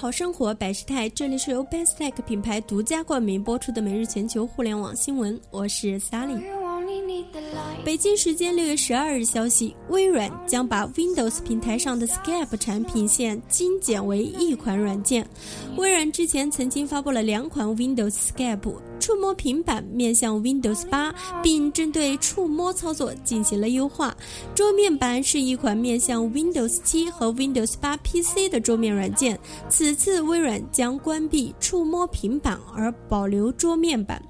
好生活百事泰，这里是由 Bestech 品牌独家冠名播出的每日全球互联网新闻，我是 Sally。北京时间六月十二日消息，微软将把 Windows 平台上的 Skype 产品线精简为一款软件。微软之前曾经发布了两款 Windows Skype 触摸平板，面向 Windows 八，并针对触摸操作进行了优化。桌面版是一款面向 Windows 七和 Windows 八 PC 的桌面软件。此次微软将关闭触摸平板，而保留桌面版。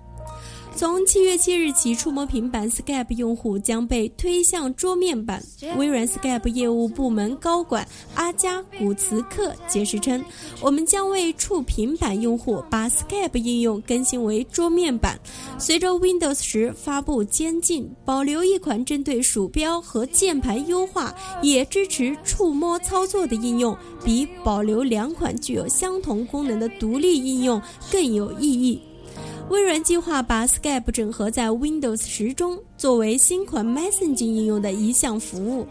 从七月七日起，触摸平板 Skype 用户将被推向桌面版。微软 Skype 业务部门高管阿加古茨克解释称：“我们将为触平板用户把 Skype 应用更新为桌面版。随着 Windows 十发布监禁，保留一款针对鼠标和键盘优化，也支持触摸操作的应用，比保留两款具有相同功能的独立应用更有意义。”微软计划把 Skype 整合在 Windows 十中，作为新款 Messaging 应用的一项服务。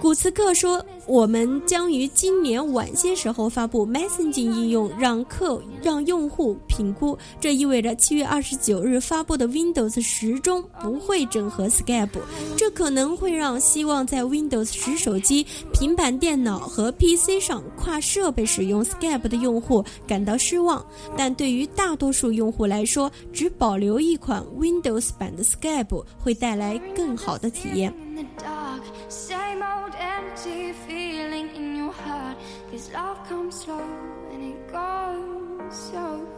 古茨克说：“我们将于今年晚些时候发布 Messaging 应用，让客让用户评估。这意味着七月二十九日发布的 Windows 十中不会整合 Skype，这可能会让希望在 Windows 十手机、平板电脑和 PC 上跨设备使用 Skype 的用户感到失望。但对于大多数用户来说，只保留一款 Windows 版的 Skype 会带来更好的体验。” Same old empty feeling in your heart. Cause love comes slow and it goes so